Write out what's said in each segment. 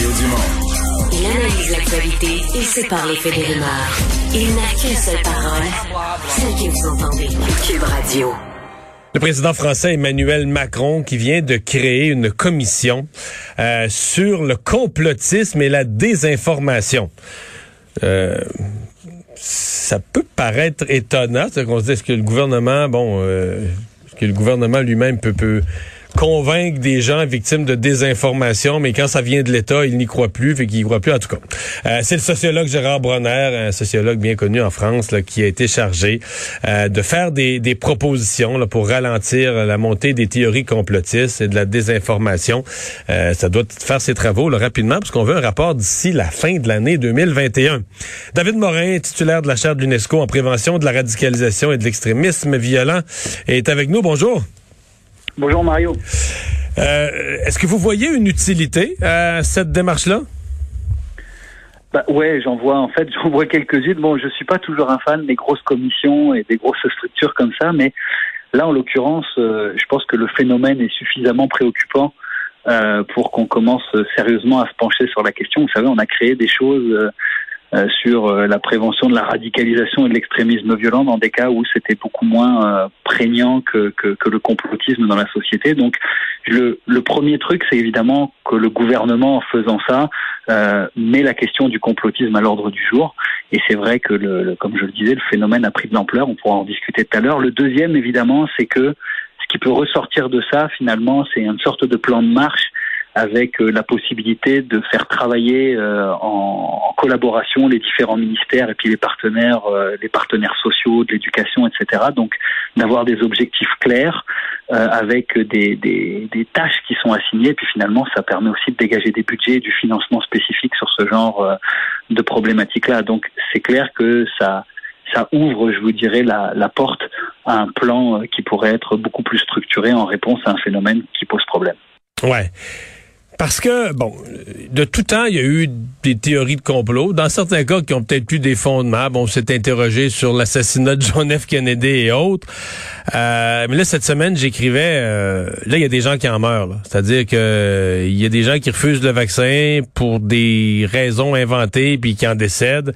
Mario Dumont. Il analyse l'actualité et sépare les faits des rumeurs. Il n'a qu'une seule parole, celle que vous entendez. Cube Radio. Le président français Emmanuel Macron qui vient de créer une commission euh, sur le complotisme et la désinformation. Euh, ça peut paraître étonnant, c'est qu'on se dit est-ce que le gouvernement, bon, euh, est-ce que le gouvernement lui-même peut, peut convaincre des gens victimes de désinformation, mais quand ça vient de l'État, ils n'y croient plus, fait qu'ils croient plus en tout cas. Euh, c'est le sociologue Gérard Bronner, un sociologue bien connu en France, là, qui a été chargé euh, de faire des, des propositions là, pour ralentir la montée des théories complotistes et de la désinformation. Euh, ça doit faire ses travaux là, rapidement, parce qu'on veut un rapport d'ici la fin de l'année 2021. David Morin, titulaire de la chaire de l'UNESCO en prévention de la radicalisation et de l'extrémisme violent, est avec nous. Bonjour. Bonjour Mario. Euh, Est-ce que vous voyez une utilité à cette démarche-là? Bah ouais, j'en vois en fait, j'en vois quelques-unes. Bon, je suis pas toujours un fan des grosses commissions et des grosses structures comme ça, mais là, en l'occurrence, euh, je pense que le phénomène est suffisamment préoccupant euh, pour qu'on commence sérieusement à se pencher sur la question. Vous savez, on a créé des choses euh, euh, sur euh, la prévention de la radicalisation et de l'extrémisme violent dans des cas où c'était beaucoup moins euh, prégnant que, que, que, le complotisme dans la société. Donc le, le premier truc, c'est évidemment que le gouvernement, en faisant ça, euh, met la question du complotisme à l'ordre du jour. Et c'est vrai que, le, comme je le disais, le phénomène a pris de l'ampleur. On pourra en discuter tout à l'heure. Le deuxième, évidemment, c'est que ce qui peut ressortir de ça, finalement, c'est une sorte de plan de marche avec euh, la possibilité de faire travailler euh, en, collaboration les différents ministères et puis les partenaires, euh, les partenaires sociaux, de l'éducation, etc. Donc d'avoir des objectifs clairs avec des, tâches qui sont assignées. Et puis finalement, ça permet aussi de dégager des budgets et du financement spécifique sur ce genre de problématiques-là. Donc c'est clair que ça ça ouvre, je vous dirais, la, la porte à un plan qui pourrait être beaucoup plus structuré en réponse à un phénomène qui pose problème. Ouais. Parce que, bon, de tout temps, il y a eu des théories de complot. Dans certains cas qui ont peut-être eu des fondements. Bon, on s'est interrogé sur l'assassinat de John F. Kennedy et autres. Euh, mais là, cette semaine, j'écrivais, euh, là, il y a des gens qui en meurent. C'est-à-dire que il y a des gens qui refusent le vaccin pour des raisons inventées puis qui en décèdent.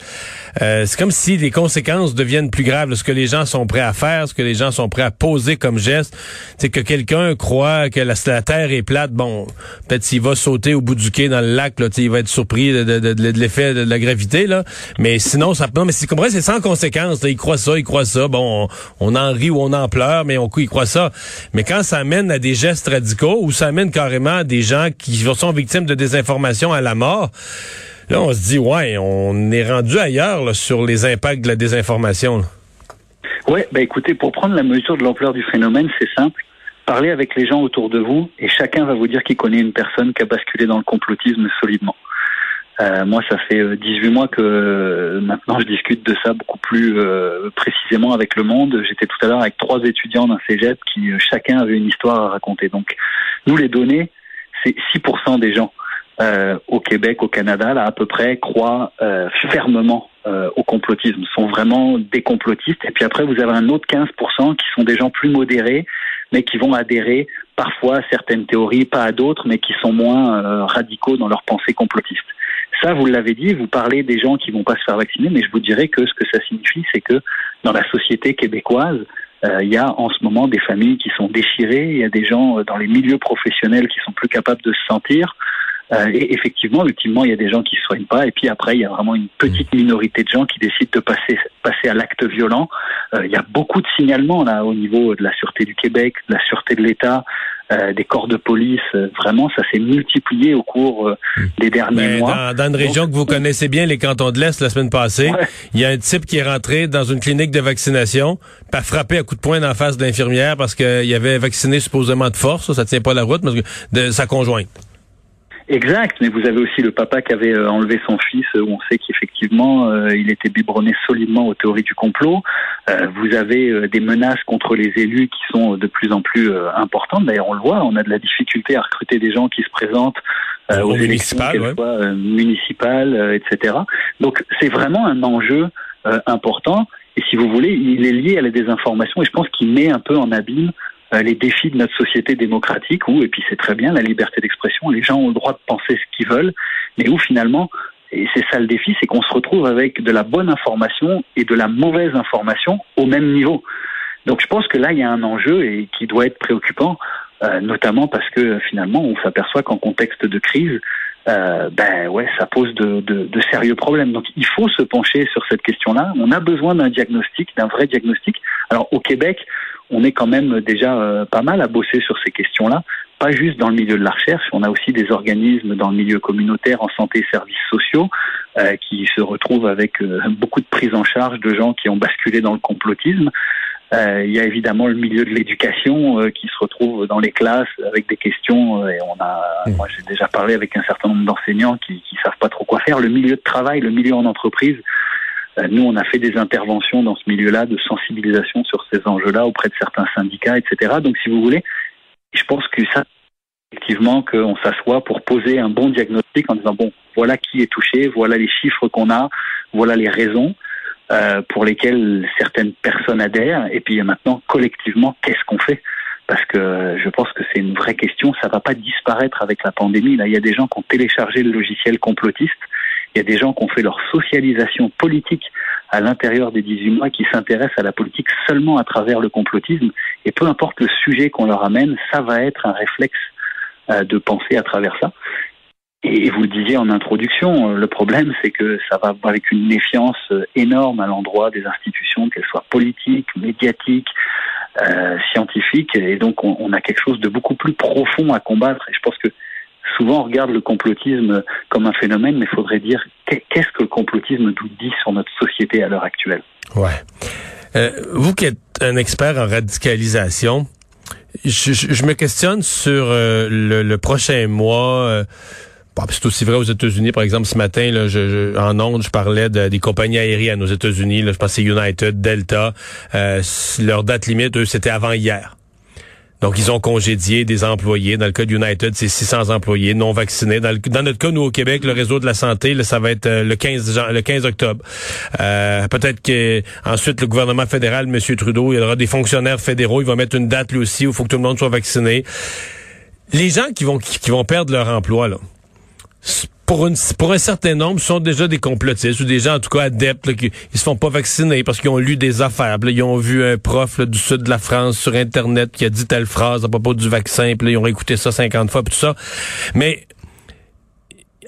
Euh, c'est comme si les conséquences deviennent plus graves. ce que les gens sont prêts à faire, ce que les gens sont prêts à poser comme geste, c'est que quelqu'un croit que la, la Terre est plate. Bon, peut-être s'il va sauter au bout du quai dans le lac, il va être surpris de, l'effet de la gravité, là. Mais sinon, ça non, mais c'est c'est sans conséquence. Là. Il croit ça, il croit ça. Bon, on, en rit ou on en pleure, mais on il croit ça. Mais quand ça amène à des gestes radicaux ou ça amène carrément à des gens qui sont victimes de désinformation à la mort, là, on se dit, ouais, on est rendu ailleurs sur les impacts de la désinformation. Ouais, ben écoutez, pour prendre la mesure de l'ampleur du phénomène, c'est simple. Parlez avec les gens autour de vous et chacun va vous dire qu'il connaît une personne qui a basculé dans le complotisme solidement. Euh, moi, ça fait 18 mois que euh, maintenant je discute de ça beaucoup plus euh, précisément avec le monde. J'étais tout à l'heure avec trois étudiants d'un cégep qui euh, chacun avait une histoire à raconter. Donc, nous, les données, c'est 6% des gens euh, au Québec, au Canada, là à peu près, croient fermement au complotisme, sont vraiment des complotistes. Et puis après, vous avez un autre 15% qui sont des gens plus modérés, mais qui vont adhérer parfois à certaines théories, pas à d'autres, mais qui sont moins euh, radicaux dans leur pensée complotiste. Ça, vous l'avez dit, vous parlez des gens qui vont pas se faire vacciner, mais je vous dirais que ce que ça signifie, c'est que dans la société québécoise, euh, il y a en ce moment des familles qui sont déchirées, il y a des gens euh, dans les milieux professionnels qui sont plus capables de se sentir. Euh, et effectivement, ultimement, il y a des gens qui ne se soignent pas, et puis après, il y a vraiment une petite mmh. minorité de gens qui décident de passer, passer à l'acte violent. Euh, il y a beaucoup de signalements là au niveau de la sûreté du Québec, de la sûreté de l'État, euh, des corps de police. Euh, vraiment, ça s'est multiplié au cours euh, mmh. des derniers Mais mois. Dans, dans une région Donc, que vous connaissez bien, les cantons de l'Est, la semaine passée, ouais. il y a un type qui est rentré dans une clinique de vaccination, pas frappé à coups de poing dans la face de l'infirmière parce qu'il avait vacciné supposément de force, ça, ça tient pas la route, parce que de sa conjointe. Exact, mais vous avez aussi le papa qui avait euh, enlevé son fils, où on sait qu'effectivement euh, il était biberonné solidement aux théories du complot. Euh, vous avez euh, des menaces contre les élus qui sont de plus en plus euh, importantes. D'ailleurs, on le voit, on a de la difficulté à recruter des gens qui se présentent aux élections, qu'elles ouais. municipales, etc. Donc c'est vraiment un enjeu important. Et si vous voulez, il est lié à la désinformation et je pense qu'il met un peu en abîme euh, les défis de notre société démocratique où, et puis c'est très bien, la liberté d'expression, les gens ont le droit de penser ce qu'ils veulent, mais où finalement, et c'est ça le défi, c'est qu'on se retrouve avec de la bonne information et de la mauvaise information au même niveau. Donc je pense que là, il y a un enjeu et qui doit être préoccupant, euh, notamment parce que finalement, on s'aperçoit qu'en contexte de crise, euh, ben ouais, ça pose de, sérieux problèmes. Donc il faut se pencher sur cette question-là. On a besoin d'un diagnostic, d'un vrai diagnostic. Alors au Québec, on est quand même déjà euh, pas mal à bosser sur ces questions-là, pas juste dans le milieu de la recherche. On a aussi des organismes dans le milieu communautaire, en santé et services sociaux, euh, qui se retrouvent avec euh, beaucoup de prise en charge de gens qui ont basculé dans le complotisme. Euh, il y a évidemment le milieu de l'éducation qui se retrouve dans les classes avec des questions. Et on a, mmh. moi j'ai déjà parlé avec un certain nombre d'enseignants qui, qui savent pas trop quoi faire. Le milieu de travail, le milieu en entreprise. Nous, on a fait des interventions dans ce milieu-là de sensibilisation sur ces enjeux-là auprès de certains syndicats, etc. Donc, si vous voulez, je pense que ça, effectivement, qu'on s'assoit pour poser un bon diagnostic en disant bon, voilà qui est touché, voilà les chiffres qu'on a, voilà les raisons. Euh, pour lesquels certaines personnes adhèrent. Et puis maintenant, collectivement, qu'est-ce qu'on fait? Parce que je pense que c'est une vraie question. Ça va pas disparaître avec la pandémie. Là, il y a des gens qui ont téléchargé le logiciel complotiste. Il y a des gens qui ont fait leur socialisation politique à l'intérieur des 18 mois qui s'intéressent à la politique seulement à travers le complotisme. Et peu importe le sujet qu'on leur amène, ça va être un réflexe euh, de penser à travers ça. Et vous le disiez en introduction, euh, le problème, c'est que ça va avec une méfiance euh, énorme à l'endroit des institutions, qu'elles soient politiques, médiatiques, scientifiques. Et donc, on, a quelque chose de beaucoup plus profond à combattre. Et je pense que souvent, on regarde le complotisme comme un phénomène, mais il faudrait dire qu'est-ce que le complotisme nous dit sur notre société à l'heure actuelle? Ouais. Euh, vous qui êtes un expert en radicalisation, je, je me questionne sur le, le, prochain mois c'est aussi vrai aux États-Unis, par exemple, ce matin, là, je, en ondes, je parlais de, des compagnies aériennes aux États-Unis. je c'est United, Delta. Euh, leur date limite, eux, c'était avant hier. Donc, ils ont congédié des employés. Dans le cas de United, c'est 600 employés non vaccinés. Dans, notre cas, nous, au Québec, le réseau de la santé, ça va être euh, le 15, le 15 octobre. Euh, peut-être que ensuite le gouvernement fédéral, M. Trudeau, il y aura des fonctionnaires fédéraux. Il va mettre une date, lui aussi, où il faut que tout le monde soit vacciné. Les gens qui vont, qui vont perdre leur emploi, là, pour, une, pour un certain nombre, sont déjà des complotistes ou des gens, en tout cas, adeptes, qui ils se font pas vacciner parce qu'ils ont lu des affaires. ils ont vu un prof du sud de la France sur Internet qui a dit telle phrase à propos du vaccin, puis ils ont écouté ça 50 fois, puis tout ça. Mais,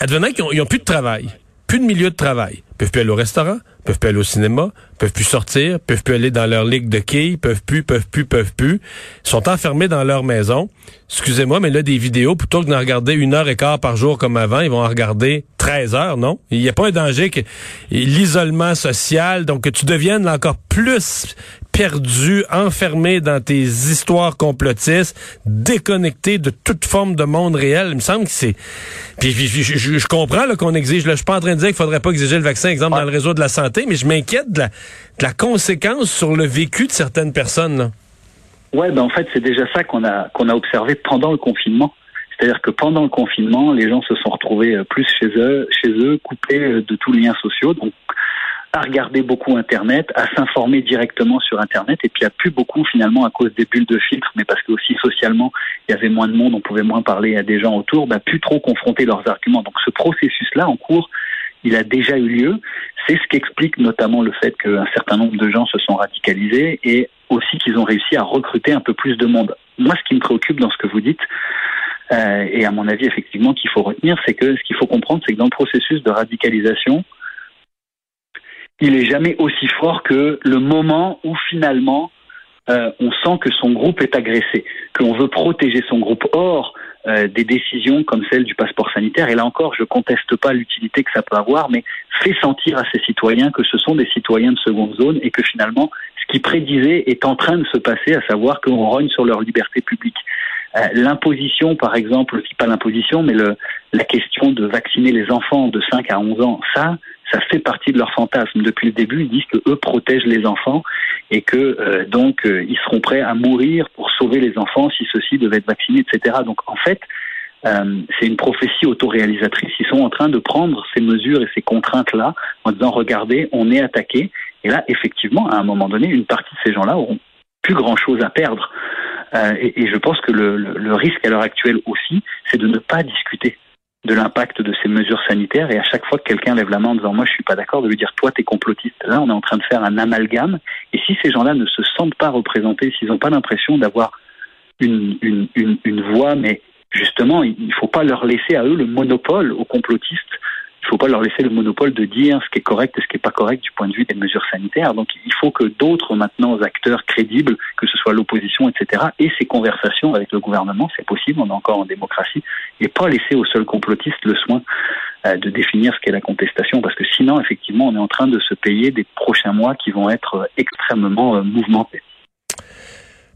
advenant qu'ils ont, ont plus de travail, plus de milieu de travail, ils peuvent plus aller au restaurant, peuvent plus aller au cinéma, peuvent plus sortir, peuvent plus aller dans leur ligue de quilles, peuvent plus, peuvent plus, peuvent plus. Ils sont enfermés dans leur maison. Excusez-moi, mais là, des vidéos, plutôt que d'en regarder une heure et quart par jour comme avant, ils vont en regarder 13 heures, non? Il n'y a pas un danger que l'isolement social, donc que tu deviennes encore plus perdu, enfermé dans tes histoires complotistes, déconnecté de toute forme de monde réel. Il me semble que c'est... Puis, je, comprends qu'on exige... Là, je suis pas en train de dire qu'il faudrait pas exiger le vaccin, exemple, dans le réseau de la santé, mais je m'inquiète de la, conséquence sur le vécu de certaines personnes. Là. Ouais, ben en fait, c'est déjà ça qu'on a qu'on a observé pendant le confinement. C'est-à-dire que pendant le confinement, les gens se sont retrouvés euh, plus chez eux, chez eux, coupés euh, de tous liens sociaux, donc à regarder beaucoup Internet, à s'informer directement sur Internet, et puis a plus beaucoup finalement à cause des bulles de filtre, mais parce que aussi socialement il y avait moins de monde, on pouvait moins parler à des gens autour, bah, plus trop confronter leurs arguments. Donc ce processus-là en cours, il a déjà eu lieu. C'est ce qui explique notamment le fait qu'un certain nombre de gens se sont radicalisés et aussi qu'ils ont réussi à recruter un peu plus de monde. Moi, ce qui me préoccupe dans ce que vous dites, euh, et à mon avis effectivement qu'il faut retenir, c'est que ce qu'il faut comprendre, c'est que dans le processus de radicalisation, il est jamais aussi fort que le moment où finalement euh, on sent que son groupe est agressé, qu'on veut protéger son groupe. Or, euh, des décisions comme celle du passeport sanitaire, et là encore, je conteste pas l'utilité que ça peut avoir, mais fait sentir à ces citoyens que ce sont des citoyens de seconde zone et que finalement, ce qui prédisait est en train de se passer, à savoir qu'on rogne sur leur liberté publique. Euh, l'imposition, par exemple, pas l'imposition, mais le, la question de vacciner les enfants de 5 à 11 ans, ça, ça fait partie de leur fantasme. Depuis le début, ils disent que eux protègent les enfants et que euh, donc euh, ils seront prêts à mourir pour sauver les enfants si ceux-ci devaient être vaccinés, etc. Donc en fait, euh, c'est une prophétie autoréalisatrice. Ils sont en train de prendre ces mesures et ces contraintes-là en disant regardez, on est attaqué. Et là, effectivement, à un moment donné, une partie de ces gens-là auront plus grand-chose à perdre. Et, et, je pense que le, risque à l'heure actuelle aussi, c'est de ne pas discuter de l'impact de ces mesures sanitaires. Et à chaque fois que quelqu'un lève la main en disant moi je suis pas d'accord de lui dire toi t'es complotiste. Là on est en train de faire un amalgame. Et si ces gens-là ne se sentent pas représentés s'ils n'ont pas l'impression d'avoir une, une voix mais justement il ne faut pas leur laisser à eux le monopole aux complotistes il ne faut pas leur laisser le monopole de dire ce qui est correct et ce qui n'est pas correct du point de vue des mesures sanitaires. Donc il faut que d'autres maintenant acteurs crédibles, que ce soit l'opposition, etc., et ces conversations avec le gouvernement, c'est possible, on est encore en démocratie, et pas laisser aux seuls complotistes le soin euh, de définir ce qu'est la contestation, parce que sinon, effectivement, on est en train de se payer des prochains mois qui vont être extrêmement euh, mouvementés.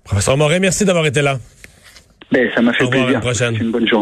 Professeur Moret, merci d'avoir été là. Ben, ça m'a fait plaisir. Une, prochaine. une bonne journée.